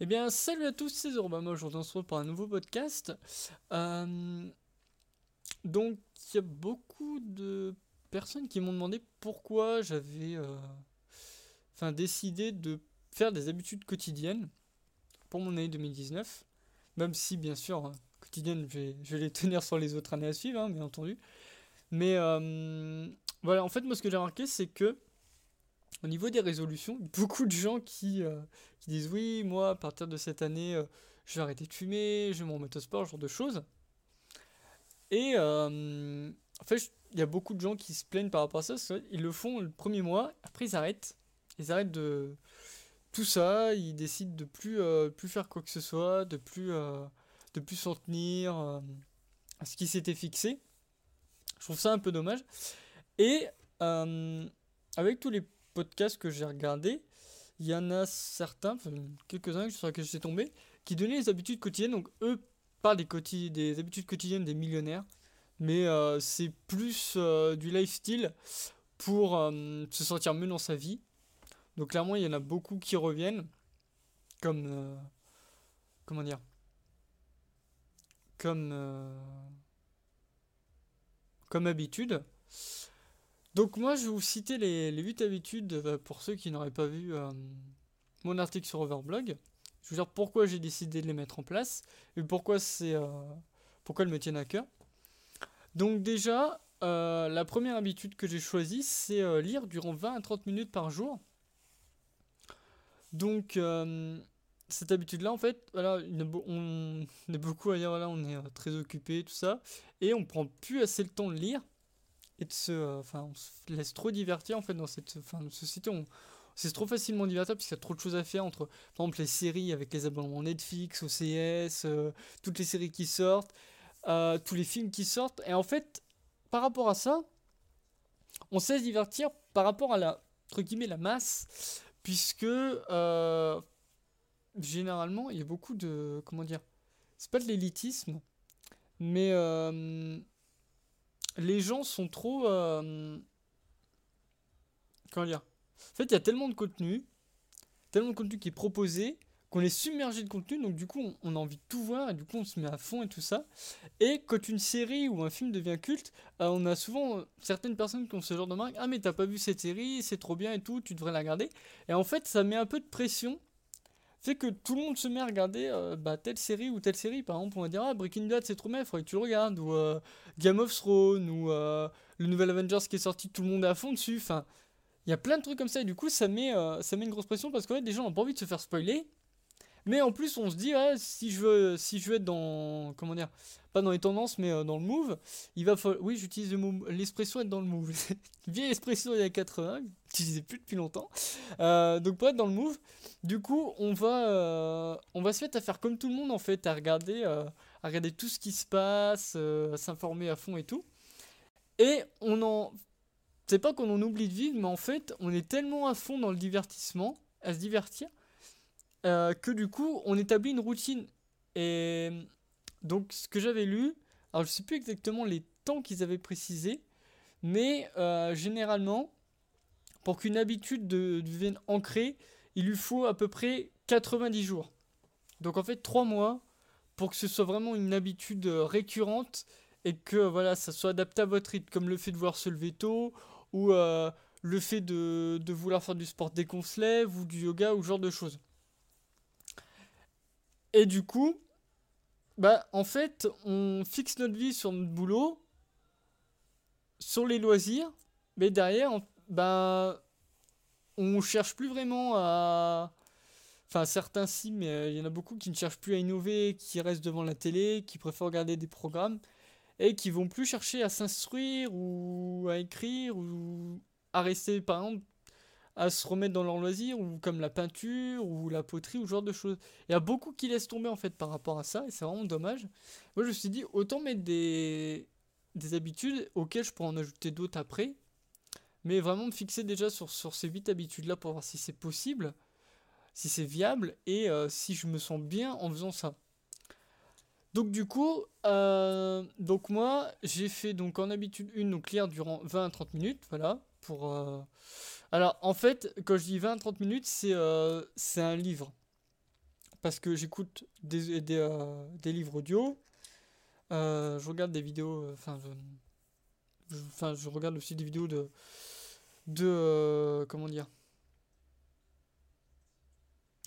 Eh bien, salut à tous, c'est Zorobama. Aujourd'hui, on se retrouve pour un nouveau podcast. Euh, donc, il y a beaucoup de personnes qui m'ont demandé pourquoi j'avais euh, décidé de faire des habitudes quotidiennes pour mon année 2019. Même si, bien sûr, hein, quotidiennes, je vais, les tenir sur les autres années à suivre, hein, bien entendu. Mais euh, voilà, en fait, moi, ce que j'ai remarqué, c'est que au niveau des résolutions, beaucoup de gens qui, euh, qui disent oui, moi, à partir de cette année, euh, je vais arrêter de fumer, je vais me remettre au sport, ce genre de choses. Et euh, en fait, il y a beaucoup de gens qui se plaignent par rapport à ça. Ils le font le premier mois, après ils arrêtent. Ils arrêtent de tout ça, ils décident de plus, plus faire quoi que ce soit, de plus, de plus s'en tenir à ce qui s'était fixé. Je trouve ça un peu dommage. Et avec tous les podcasts que j'ai regardé, il y en a certains, quelques-uns sur lesquels je suis tombé, qui donnaient les habitudes quotidiennes. Donc eux parlent des, des habitudes quotidiennes des millionnaires, mais euh, c'est plus euh, du lifestyle pour euh, se sentir mieux dans sa vie. Donc clairement, il y en a beaucoup qui reviennent, comme comment dire, comme comme habitude. Donc moi, je vais vous citer les, les 8 habitudes euh, pour ceux qui n'auraient pas vu euh, mon article sur Overblog. Je vais vous dire pourquoi j'ai décidé de les mettre en place et pourquoi, c'est, euh, pourquoi elles me tiennent à cœur. Donc déjà, la première habitude que j'ai choisie, c'est lire durant 20 à 30 minutes par jour. Donc cette habitude-là, en fait, voilà, on est beaucoup à dire, voilà, on est très occupé, tout ça, et on prend plus assez le temps de lire et de se, euh, enfin, on se laisse trop divertir en fait dans cette, enfin, société. On, c'est trop facilement divertir parce qu'il y a trop de choses à faire entre, par exemple, les séries avec les abonnements Netflix, OCS, euh, toutes les séries qui sortent, euh, tous les films qui sortent. Et en fait, par rapport à ça, on sait se divertir par rapport à la, entre guillemets, la masse, puisque généralement, il y a beaucoup de, comment dire, c'est pas de l'élitisme, mais les gens sont trop. Euh, comment dire? En fait, il y a tellement de contenu, tellement de contenu qui est proposé, qu'on est submergé de contenu, donc du coup, on, a envie de tout voir, et du coup, on se met à fond et tout ça. Et quand une série ou un film devient culte, euh, on a souvent certaines personnes qui ont ce genre de marque Ah, mais t'as pas vu cette série, c'est trop bien et tout, tu devrais la regarder. Et en fait, ça met un peu de pression fait que tout le monde se met à regarder euh, bah, telle série ou telle série. Par exemple, on va dire Ah, Breaking Bad, c'est trop bien, il faudrait que tu le regardes. Ou euh, Game of Thrones, ou euh, le nouvel Avengers qui est sorti, tout le monde est à fond dessus. Enfin, il y a plein de trucs comme ça. Et du coup, ça met, ça met une grosse pression parce que ouais, des gens n'ont pas envie de se faire spoiler. Mais en plus, on se dit, si je veux, si je veux être dans, comment dire, pas dans les tendances, mais euh, dans le move, il va falloir, oui, j'utilise l'expression être dans le move. Vieille expression il y a 80, j'utilisais plus depuis longtemps. Euh, donc pour être dans le move, du coup, on va, euh, on va se mettre à faire comme tout le monde en fait, à regarder, à regarder tout ce qui se passe, à s'informer à fond et tout. Et on en, c'est pas qu'on en oublie de vivre, mais en fait, on est tellement à fond dans le divertissement, à se divertir euh, que du coup, on établit une routine. Et donc, ce que j'avais lu, alors je sais plus exactement les temps qu'ils avaient précisé, mais euh, généralement, pour qu'une habitude devienne ancrée, il lui faut à peu près 90 jours. Donc en fait, 3 mois pour que ce soit vraiment une habitude récurrente et que voilà, ça soit adapté à votre rythme, comme le fait de vouloir se lever tôt ou euh, le fait de, de, vouloir faire du sport dès qu'on se lève ou du yoga ou ce genre de choses. Et du coup, bah, en fait, on fixe notre vie sur notre boulot, sur les loisirs, mais derrière, on, bah, on cherche plus vraiment à. Enfin, certains si, mais euh, il y en a beaucoup qui ne cherchent plus à innover, qui restent devant la télé, qui préfèrent regarder des programmes, et qui vont plus chercher à s'instruire ou à écrire ou à rester, par exemple, à se remettre dans leur loisir, ou comme la peinture, ou la poterie, ou ce genre de choses. Il y a beaucoup qui laissent tomber en fait par rapport à ça, et c'est vraiment dommage. Moi je me suis dit, autant mettre des, des habitudes auxquelles je pourrais en ajouter d'autres après, mais vraiment me fixer déjà sur, sur ces 8 habitudes-là pour voir si c'est possible, si c'est viable, et euh, si je me sens bien en faisant ça. Donc du coup, euh, donc moi j'ai fait donc en habitude une donc durant 20 à 30 minutes, voilà, pour euh, alors, en fait, quand je dis 20-30 minutes, c'est euh, c'est un livre. parce que j'écoute des, euh, livres audio, euh, je regarde des vidéos, enfin je, regarde aussi des vidéos de, de comment dire,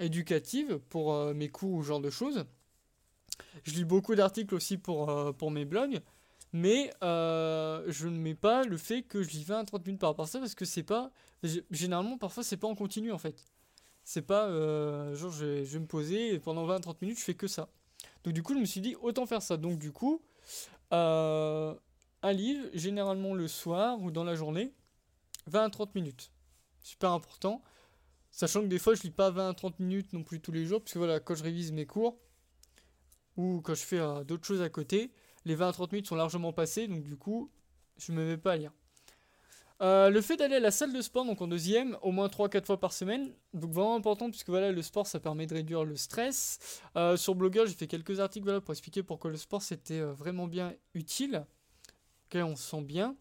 éducatives pour mes cours ou ce genre de choses. Je lis beaucoup d'articles aussi pour, pour mes blogs, mais euh, je ne mets pas le fait que je lis 20 à 30 minutes par rapport à ça parce que c'est pas, généralement parfois c'est pas en continu en fait. C'est pas euh, genre je vais, me poser et pendant 20 à 30 minutes je fais que ça. Donc du coup je me suis dit autant faire ça. Donc du coup euh, un livre généralement le soir ou dans la journée 20 à 30 minutes. Super important. Sachant que des fois je lis pas 20 à 30 minutes non plus tous les jours parce que voilà quand je révise mes cours ou quand je fais d'autres choses à côté, les 20 à 30 minutes sont largement passées, donc du coup, je me mets pas à lire. Euh, le fait d'aller à la salle de sport, donc en deuxième, au moins 3-4 fois par semaine, donc vraiment important, puisque voilà, le sport, ça permet de réduire le stress. Euh, sur Blogger, j'ai fait quelques articles voilà, pour expliquer pourquoi le sport, c'était euh, vraiment bien utile, qu'on se sent bien,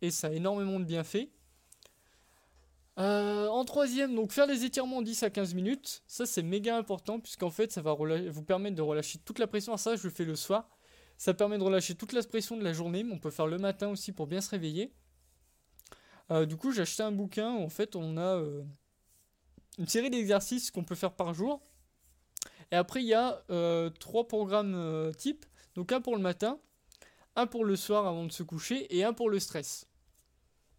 et ça a énormément de bienfaits. En troisième, donc faire des étirements 10 à 15 minutes. Ça, c'est méga important, puisqu'en fait, ça va vous permettre de relâcher toute la pression. Alors ça, je le fais le soir. Ça permet de relâcher toute la pression de la journée, mais on peut faire le matin aussi pour bien se réveiller. Euh, du coup, j'ai acheté un bouquin où en fait, on a euh, une série d'exercices qu'on peut faire par jour. Et après, il y a euh, trois programmes types. Donc un pour le matin, un pour le soir avant de se coucher, et un pour le stress.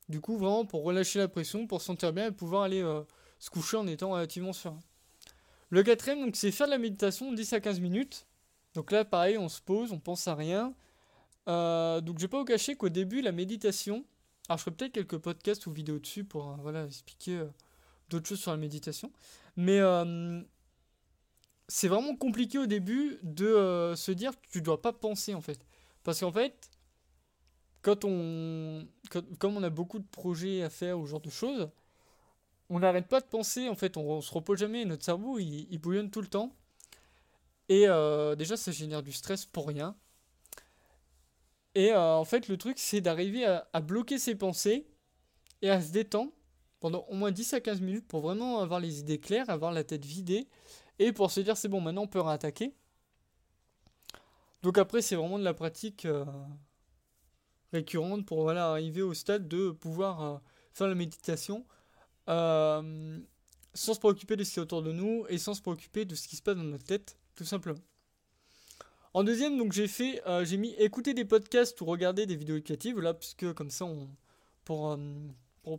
Du coup, vraiment pour relâcher la pression, pour se sentir bien et pouvoir aller se coucher en étant relativement serein. Le quatrième, donc, c'est faire de la méditation 10 à 15 minutes. Donc là, pareil, on se pose, on pense à rien. Euh, donc je vais pas vous cacher qu'au début, la méditation. Alors je ferai peut-être quelques podcasts ou vidéos dessus pour euh, voilà, expliquer euh, d'autres choses sur la méditation. Mais c'est vraiment compliqué au début de se dire que tu dois pas penser en fait. Parce qu'en fait, quand on, comme on a beaucoup de projets à faire ou ce genre de choses, on n'arrête pas de penser, en fait, on, on se repose jamais, notre cerveau il bouillonne tout le temps. Et euh, déjà, ça génère du stress pour rien. Et euh, en fait, le truc, c'est d'arriver à, bloquer ses pensées et à se détendre pendant au moins 10 à 15 minutes pour vraiment avoir les idées claires, avoir la tête vidée et pour se dire c'est bon, maintenant on peut réattaquer. Donc après, c'est vraiment de la pratique euh, récurrente pour voilà, arriver au stade de pouvoir faire la méditation sans se préoccuper de ce qui est autour de nous et sans se préoccuper de ce qui se passe dans notre tête, tout simplement. En deuxième, donc j'ai fait, euh, j'ai mis écouter des podcasts ou regarder des vidéos éducatives, là, puisque comme ça, euh, pour,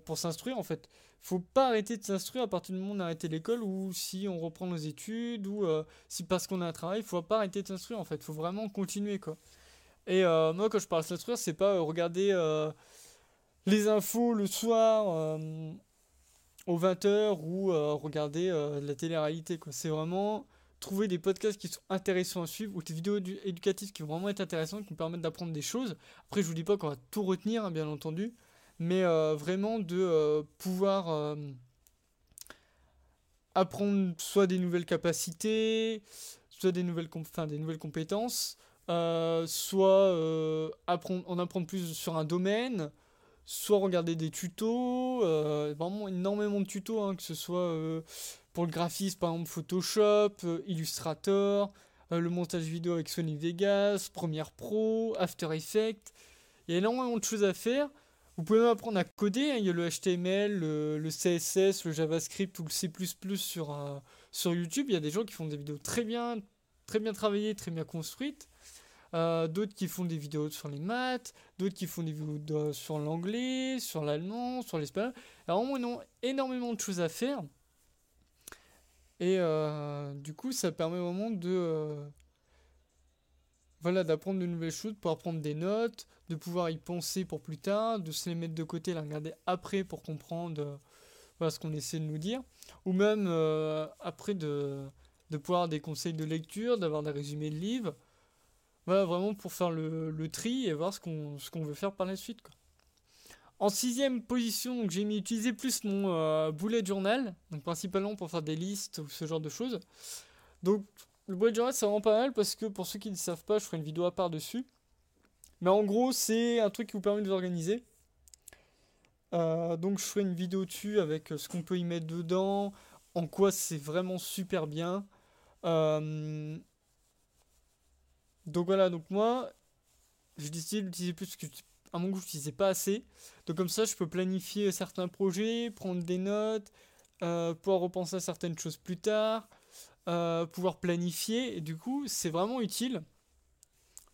pour s'instruire, en fait. Faut pas arrêter de s'instruire à partir du moment où on a arrêté l'école ou si on reprend nos études ou euh, si parce qu'on a un travail, faut pas arrêter de s'instruire, en fait. Faut vraiment continuer, quoi. Et moi, quand je parle s'instruire, c'est pas regarder les infos le soir aux 20h ou regarder la télé-réalité. C'est vraiment trouver des podcasts qui sont intéressants à suivre ou des vidéos édu- éducatives qui vont vraiment être intéressantes, qui nous permettent d'apprendre des choses. Après, je vous dis pas qu'on va tout retenir, hein, bien entendu, mais euh, vraiment de euh, pouvoir euh, apprendre soit des nouvelles capacités, soit des nouvelles, des nouvelles compétences, soit apprendre, en apprendre plus sur un domaine, soit regarder des tutos, vraiment énormément de tutos, hein, que ce soit pour le graphisme, par exemple Photoshop, euh, Illustrator, euh, le montage vidéo avec Sony Vegas, Premiere Pro, After Effects. Il y a énormément de choses à faire. Vous pouvez même apprendre à coder. hein. Il y a le HTML, le, CSS, le JavaScript ou le C++ sur, euh, sur YouTube. Il y a des gens qui font des vidéos très bien, très bien travaillées, très bien construites. D'autres qui font des vidéos sur les maths, d'autres qui font des vidéos sur l'anglais, sur l'allemand, sur l'espagnol. Il y a énormément de choses à faire. Et euh, du coup, ça permet vraiment de, euh, voilà, d'apprendre de nouvelles choses, de pouvoir prendre des notes, de pouvoir y penser pour plus tard, de se les mettre de côté, les regarder après pour comprendre euh, ce qu'on essaie de nous dire. Ou même après de, de pouvoir avoir des conseils de lecture, d'avoir des résumés de livres. Voilà, vraiment pour faire le, tri et voir ce qu'on veut faire par la suite. En sixième position, j'ai mis utiliser plus mon euh, bullet journal, donc principalement pour faire des listes ou ce genre de choses. Donc le bullet journal c'est vraiment pas mal parce que pour ceux qui ne savent pas, je ferai une vidéo à part dessus. Mais en gros, c'est un truc qui vous permet de vous organiser. Euh, donc je ferai une vidéo dessus avec euh, ce qu'on peut y mettre dedans, en quoi c'est vraiment super bien. Euh, donc voilà, donc moi, j'ai décidé d'utiliser plus que mon goût, je n'utilisais pas assez. Donc comme ça, je peux planifier certains projets, prendre des notes, euh, pouvoir repenser à certaines choses plus tard, euh, pouvoir planifier. Et du coup, c'est vraiment utile.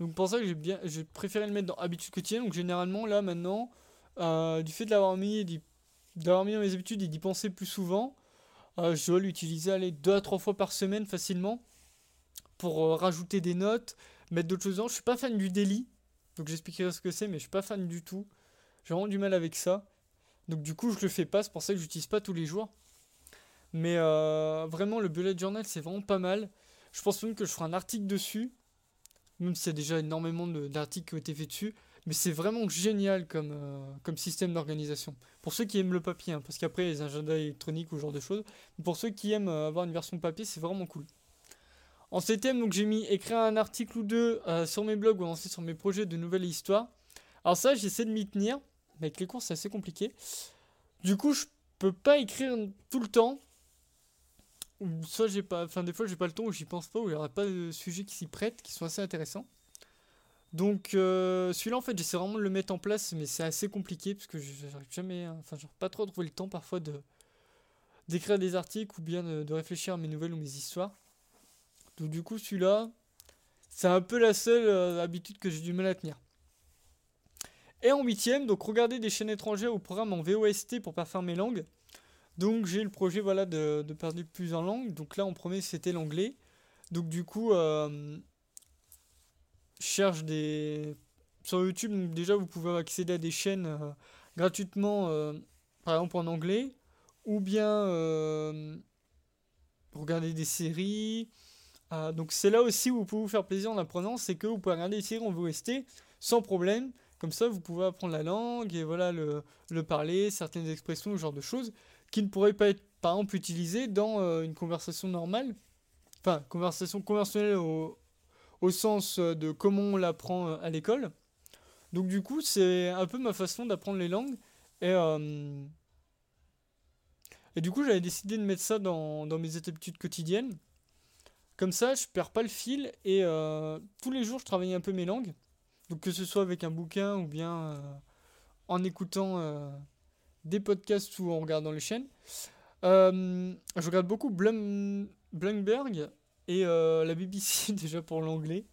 Donc pour ça que j'ai bien, préféré le mettre dans habitudes quotidiennes. Donc généralement là maintenant, euh, du fait de l'avoir mis, d'avoir mis dans mes habitudes et d'y penser plus souvent, je dois l'utiliser aller deux à trois fois par semaine facilement pour rajouter des notes, mettre d'autres choses dans. Je suis pas fan du daily, donc j'expliquerai ce que c'est, mais je suis pas fan du tout. J'ai vraiment du mal avec ça. Donc du coup, je le fais pas, c'est pour ça que j'utilise pas tous les jours. Mais euh, vraiment, le bullet journal, c'est vraiment pas mal. Je pense même que je ferai un article dessus. Même s'il y a déjà énormément d'articles qui ont été faits dessus. Mais c'est vraiment génial comme, euh, système d'organisation. Pour ceux qui aiment le papier, hein, parce qu'après, les agendas électroniques ou ce genre de choses. pour ceux qui aiment euh, avoir une version papier, c'est vraiment cool. En septième, donc j'ai mis écrire un article ou deux sur mes blogs ou sur mes projets de nouvelles histoires. Alors ça, j'essaie de m'y tenir. Mais avec les cours, c'est assez compliqué. Du coup, je peux pas écrire tout le temps soit j'ai pas, enfin des fois j'ai pas le temps ou j'y pense pas ou il y aura pas de sujets qui s'y prêtent, qui sont assez intéressants. Donc euh, celui-là en fait j'essaie vraiment de le mettre en place, mais c'est assez compliqué parce que j'arrive jamais, hein, enfin genre pas trop à trouver le temps parfois de d'écrire des articles ou bien de, réfléchir à mes nouvelles ou mes histoires. Donc du coup celui-là, c'est un peu la seule euh, habitude que j'ai du mal à tenir. Et en huitième, donc regarder des chaînes étrangères ou programmes en VOST pour pas faire mes langues. Donc j'ai le projet voilà, de, de parler plusieurs langues. Donc là en premier c'était l'anglais. Donc du coup, euh, cherche des... Sur YouTube, déjà vous pouvez accéder à des chaînes euh, gratuitement, par exemple en anglais. Ou bien regarder des séries. Donc c'est là aussi où vous pouvez vous faire plaisir en apprenant, c'est que vous pouvez regarder des séries en VOST sans problème. Comme ça, vous pouvez apprendre la langue et voilà le, le parler, certaines expressions, ce genre de choses qui ne pourrait pas être, par exemple, utilisé dans euh, une conversation normale. Enfin, conversation conventionnelle au, au sens euh, de comment on l'apprend euh, à l'école. Donc du coup, c'est un peu ma façon d'apprendre les langues. Et, et du coup, j'avais décidé de mettre ça dans, dans, mes habitudes quotidiennes. Comme ça, je perds pas le fil et tous les jours, je travaille un peu mes langues. Donc que ce soit avec un bouquin ou bien en écoutant des podcasts ou en regardant les chaînes. Euh, je regarde beaucoup Blum, Blumberg et euh, la BBC déjà pour l'anglais.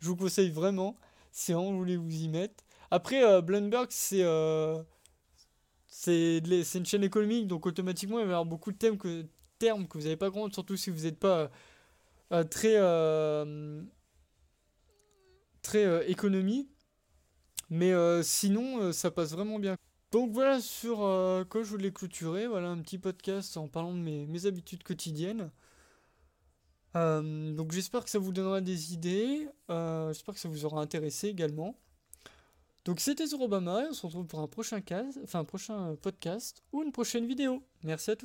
je vous conseille vraiment si vous voulez vous y mettre. Après, euh, Bloomberg, c'est c'est une chaîne économique, donc automatiquement il va y avoir beaucoup de thèmes que, termes que vous n'avez pas compris, surtout si vous n'êtes pas très, très économie. Mais sinon, ça passe vraiment bien. Donc voilà sur euh, quoi je voulais clôturer. Voilà un petit podcast en parlant de mes, habitudes quotidiennes. Euh, donc j'espère que ça vous donnera des idées. Euh, j'espère que ça vous aura intéressé également. Donc c'était sur Obama et on se retrouve pour un prochain, cas, enfin, un prochain podcast ou une prochaine vidéo. Merci à tous.